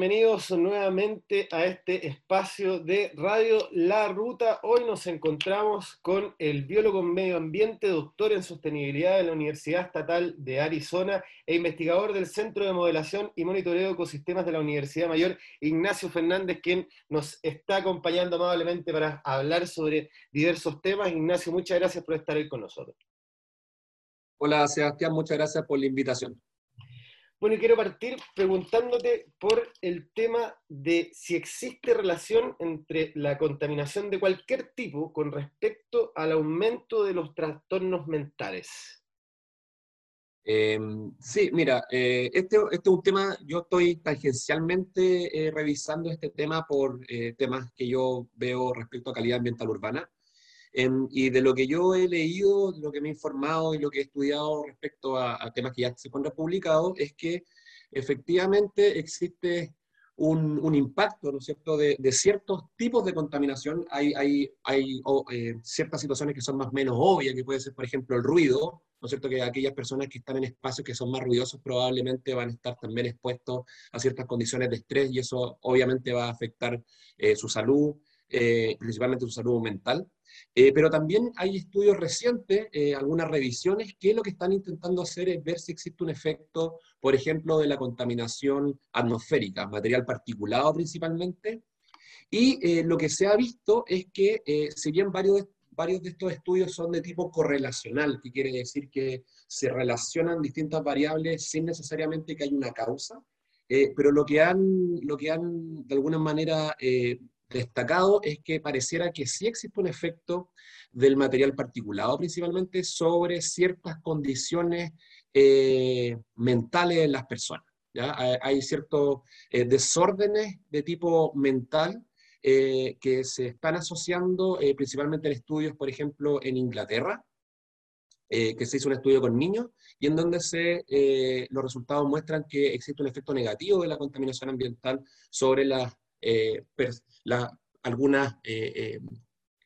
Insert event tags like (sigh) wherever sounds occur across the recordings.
bienvenidos nuevamente a este espacio de Radio La Ruta. Hoy nos encontramos con el biólogo medio ambiente, doctor en sostenibilidad de la Universidad Estatal de Arizona e investigador del Centro de Modelación y Monitoreo de Ecosistemas de la Universidad Mayor, Ignacio Fernández, quien nos está acompañando amablemente para hablar sobre diversos temas. Ignacio, muchas gracias por estar hoy con nosotros. Hola Sebastián, muchas gracias por la invitación. Bueno, quiero partir preguntándote por el tema de si existe relación entre la contaminación de cualquier tipo con respecto al aumento de los trastornos mentales. Em, sí, mira, eh, este, este, es un tema, yo estoy tangencialmente eh, revisando este tema por eh, temas que yo veo respecto a calidad ambiental urbana. Em, y de lo que yo he leído, lo que me he informado y lo que he estudiado respecto a, temas que ya se encuentran publicados, es que efectivamente existe un, un impacto, ¿no es cierto?, de, de, ciertos tipos de contaminación. Hay, hay, hay eh, ciertas situaciones que son más o menos obvias, que puede ser, por ejemplo, el ruido, ¿no es cierto?, que aquellas personas que están en espacios que son más ruidosos probablemente van a estar también expuestos a ciertas condiciones de estrés y eso obviamente va a afectar eh, su salud, eh, principalmente su salud mental. Eh, pero también hay estudios recientes, eh, algunas revisiones, que lo que están intentando hacer es ver si existe un efecto, por ejemplo, de la contaminación atmosférica, material particulado principalmente. Y lo que se ha visto es que, si bien varios, varios de estos estudios son de tipo correlacional, que quiere decir que se relacionan distintas variables sin necesariamente que haya una causa, pero lo que han, lo que han de alguna manera destacado es que pareciera que sí existe un efecto del material particulado principalmente sobre ciertas condiciones eh, mentales en las personas. ¿ya? Hay ciertos eh, desórdenes de tipo mental eh, que se están asociando principalmente en estudios, por ejemplo, en Inglaterra, que se hizo un estudio con niños y en donde se, los resultados muestran que existe un efecto negativo de la contaminación ambiental sobre las algunas eh, eh,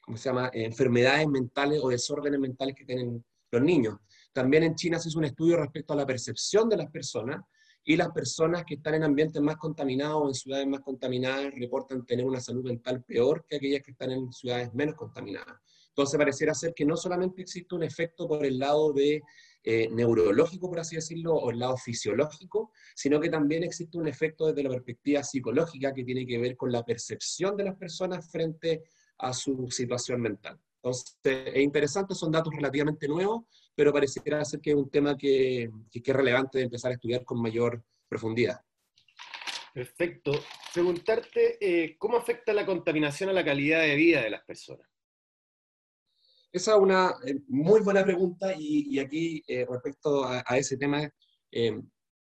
¿cómo se llama? enfermedades mentales o desórdenes mentales que tienen los niños. También en China se hizo un estudio respecto a la percepción de las personas y las personas que están en ambientes más contaminados o en ciudades más contaminadas reportan tener una salud mental peor que aquellas que están en ciudades menos contaminadas. Entonces pareciera ser que no solamente existe un efecto por el lado de eh, neurológico, por así decirlo, o el lado fisiológico, sino que también existe un efecto desde la perspectiva psicológica que tiene que ver con la percepción de las personas frente a su situación mental. Entonces, es interesante, son datos relativamente nuevos, pero pareciera ser que es un tema que, que es relevante de empezar a estudiar con mayor profundidad. Perfecto. Preguntarte, eh, ¿cómo afecta la contaminación a la calidad de vida de las personas? Esa es una eh, muy buena pregunta y, aquí eh, respecto a, ese tema eh,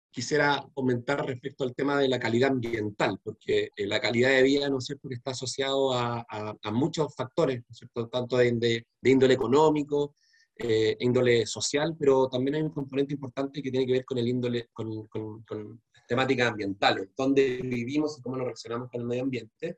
quisiera comentar respecto al tema de la calidad ambiental, porque la calidad de vida, ¿no es cierto?, que está asociado a, muchos factores, ¿no es cierto?, tanto de, índole económico, índole social, pero también hay un componente importante que tiene que ver con el índole, con, con, con temáticas ambientales, dónde vivimos y cómo nos relacionamos con el medio ambiente.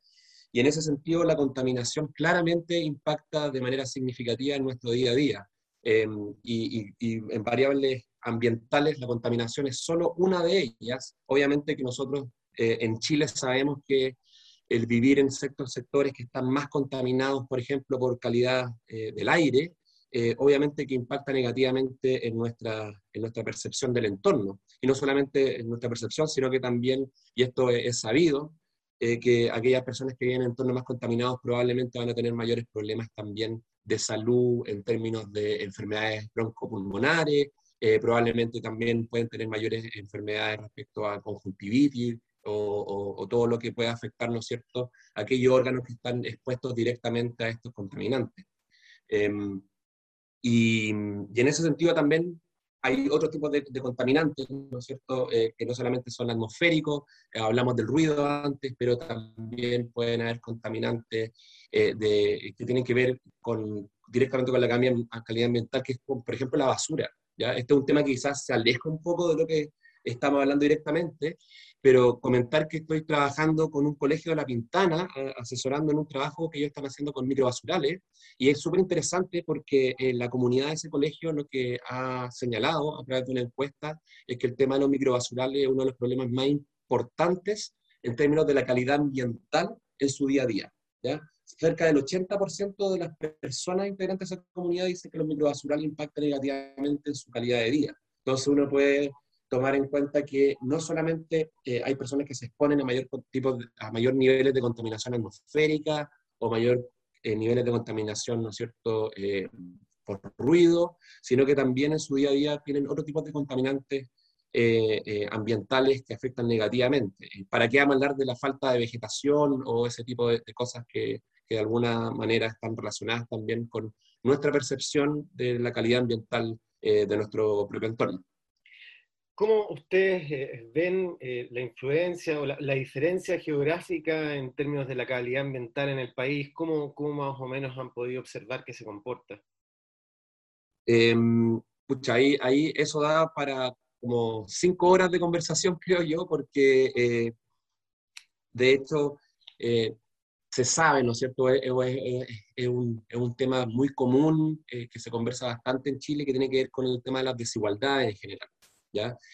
Y en ese sentido, la contaminación claramente impacta de manera significativa en nuestro día a día. Em, y, en variables ambientales, la contaminación es solo una de ellas. Obviamente que nosotros eh, en Chile sabemos que el vivir en ciertos sectores que están más contaminados, por ejemplo, por calidad eh, del aire, eh, obviamente que impacta negativamente en nuestra, en nuestra percepción del entorno. Y no solamente en nuestra percepción, sino que también, y esto es sabido, eh, que aquellas personas que viven en entornos más contaminados probablemente van a tener mayores problemas también de salud en términos de enfermedades broncopulmonares, eh, probablemente también pueden tener mayores enfermedades respecto a conjuntivitis o, todo lo que pueda afectar, ¿no es cierto?, aquellos órganos que están expuestos directamente a estos contaminantes. Em, y, y, en ese sentido también hay otros tipos de, contaminantes, ¿no es cierto?, eh, que no solamente son atmosféricos, eh, hablamos del ruido antes, pero también pueden haber contaminantes eh, de, que tienen que ver con, directamente con la calidad ambiental, que es, por ejemplo, la basura. ¿ya? Este es un tema que quizás se aleja un poco de lo que estamos hablando directamente, pero comentar que estoy trabajando con un colegio de La Pintana, asesorando en un trabajo que ellos están haciendo con microbasurales, y es súper interesante porque en la comunidad de ese colegio lo que ha señalado a través de una encuesta es que el tema de los microbasurales es uno de los problemas más importantes en términos de la calidad ambiental en su día a día. ¿ya? Cerca del 80% de las personas integrantes de esa comunidad dicen que los microbasurales impactan negativamente en su calidad de vida. Entonces uno puede tomar en cuenta que no solamente eh, hay personas que se exponen a mayor, tipo a mayor niveles de contaminación atmosférica o mayor eh, niveles de contaminación, ¿no es cierto?, eh, por ruido, sino que también en su día a día tienen otro tipo de contaminantes ambientales que afectan negativamente. ¿Para qué hablar de la falta de vegetación o ese tipo de, cosas que, que, de alguna manera están relacionadas también con nuestra percepción de la calidad ambiental de nuestro propio entorno? ¿Cómo ustedes eh, ven eh, la influencia o la, diferencia geográfica en términos de la calidad ambiental en el país? ¿Cómo, más o menos han podido observar que se comporta? Em, pucha, ahí, eso da para como cinco horas de conversación, (laughs) creo yo, porque eh, de hecho se sabe, ¿no es cierto? Es, un, tema muy común que se conversa bastante en Chile que tiene que ver con el tema de las desigualdades en general.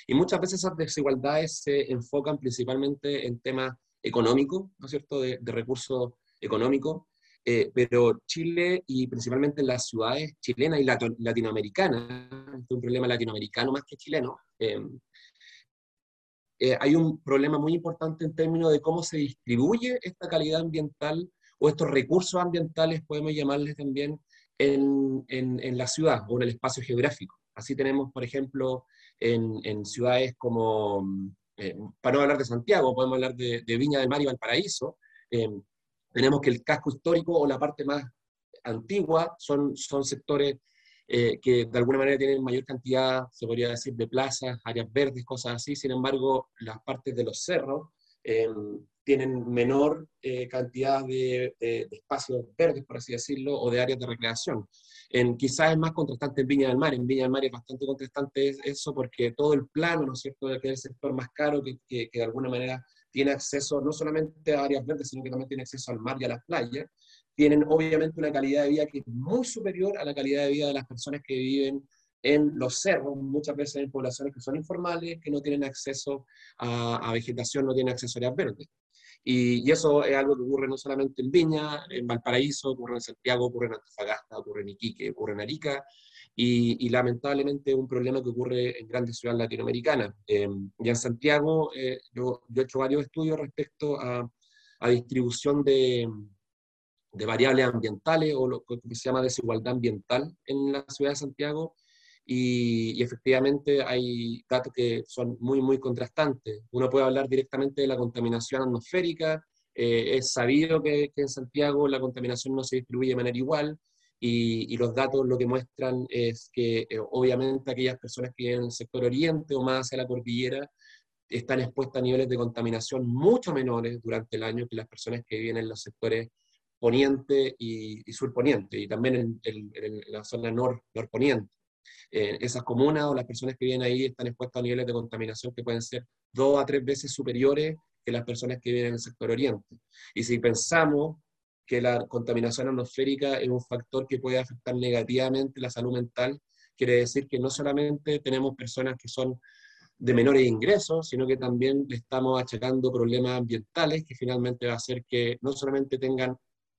Y muchas veces esas desigualdades se enfocan principalmente en temas económicos, ¿no es cierto?, de, recursos económicos, eh, pero Chile y principalmente en las ciudades chilenas y latinoamericanas, es un problema latinoamericano más que chileno, em, eh, hay un problema muy importante en términos de cómo se distribuye esta calidad ambiental o estos recursos ambientales, podemos llamarles también, en, en, en la ciudad o en el espacio geográfico. Así tenemos, por ejemplo, en, ciudades como, eh, para no hablar de Santiago, podemos hablar de, Viña del Mar y Valparaíso, eh, tenemos que el casco histórico o la parte más antigua son, son sectores eh, que de alguna manera tienen mayor cantidad, se podría decir, de plazas, áreas verdes, cosas así, sin embargo, las partes de los cerros tienen menor cantidad de, de, espacios verdes, por así decirlo, o de áreas de recreación. En, quizás es más contrastante en Viña del Mar. En Viña del Mar es bastante contrastante eso porque todo el plano, ¿no es cierto?, que es el sector más caro, que, que, de alguna manera tiene acceso no solamente a áreas verdes, sino que también tiene acceso al mar y a las playas, tienen obviamente una calidad de vida que es muy superior a la calidad de vida de las personas que viven en los cerros, muchas veces en poblaciones que son informales, que no tienen acceso a, a vegetación, no tienen acceso a áreas verdes. Y, eso es algo que ocurre no solamente en Viña, en Valparaíso, ocurre en Santiago, ocurre en Antofagasta, ocurre en Iquique, ocurre en Arica, y, lamentablemente es un problema que ocurre en grandes ciudades latinoamericanas. Eh, ya en Santiago eh, yo, he hecho varios estudios respecto a, a distribución de, de, variables ambientales o lo que se llama desigualdad ambiental en la ciudad de Santiago, y, efectivamente hay datos que son muy, muy contrastantes. Uno puede hablar directamente de la contaminación atmosférica, eh, es sabido que, en Santiago la contaminación no se distribuye de manera igual, y, los datos lo que muestran es que eh, obviamente aquellas personas que viven en el sector oriente o más hacia la cordillera están expuestas a niveles de contaminación mucho menores durante el año que las personas que viven en los sectores poniente y, y surponiente, y también en, en la zona nor, norponiente. Eh, esas comunas o las personas que viven ahí están expuestas a niveles de contaminación que pueden ser dos a tres veces superiores que las personas que viven en el sector oriente. Y si pensamos que la contaminación atmosférica es un factor que puede afectar negativamente la salud mental, quiere decir que no solamente tenemos personas que son de menores ingresos, sino que también le estamos achacando problemas ambientales que finalmente va a hacer que no solamente tengan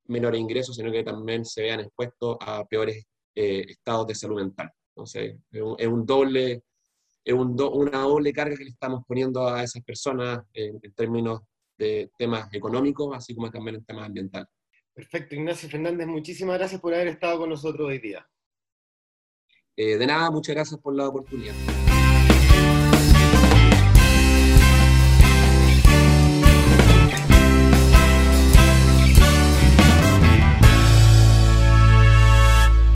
menores ingresos, sino que también se vean expuestos a peores eh, estados de salud mental. Entonces, es un, doble, es un una doble carga que le estamos poniendo a esas personas en, términos de temas económicos, así como también en temas ambientales. Perfecto, Ignacio Fernández, muchísimas gracias por haber estado con nosotros hoy día. Eh, de nada, muchas gracias por la oportunidad.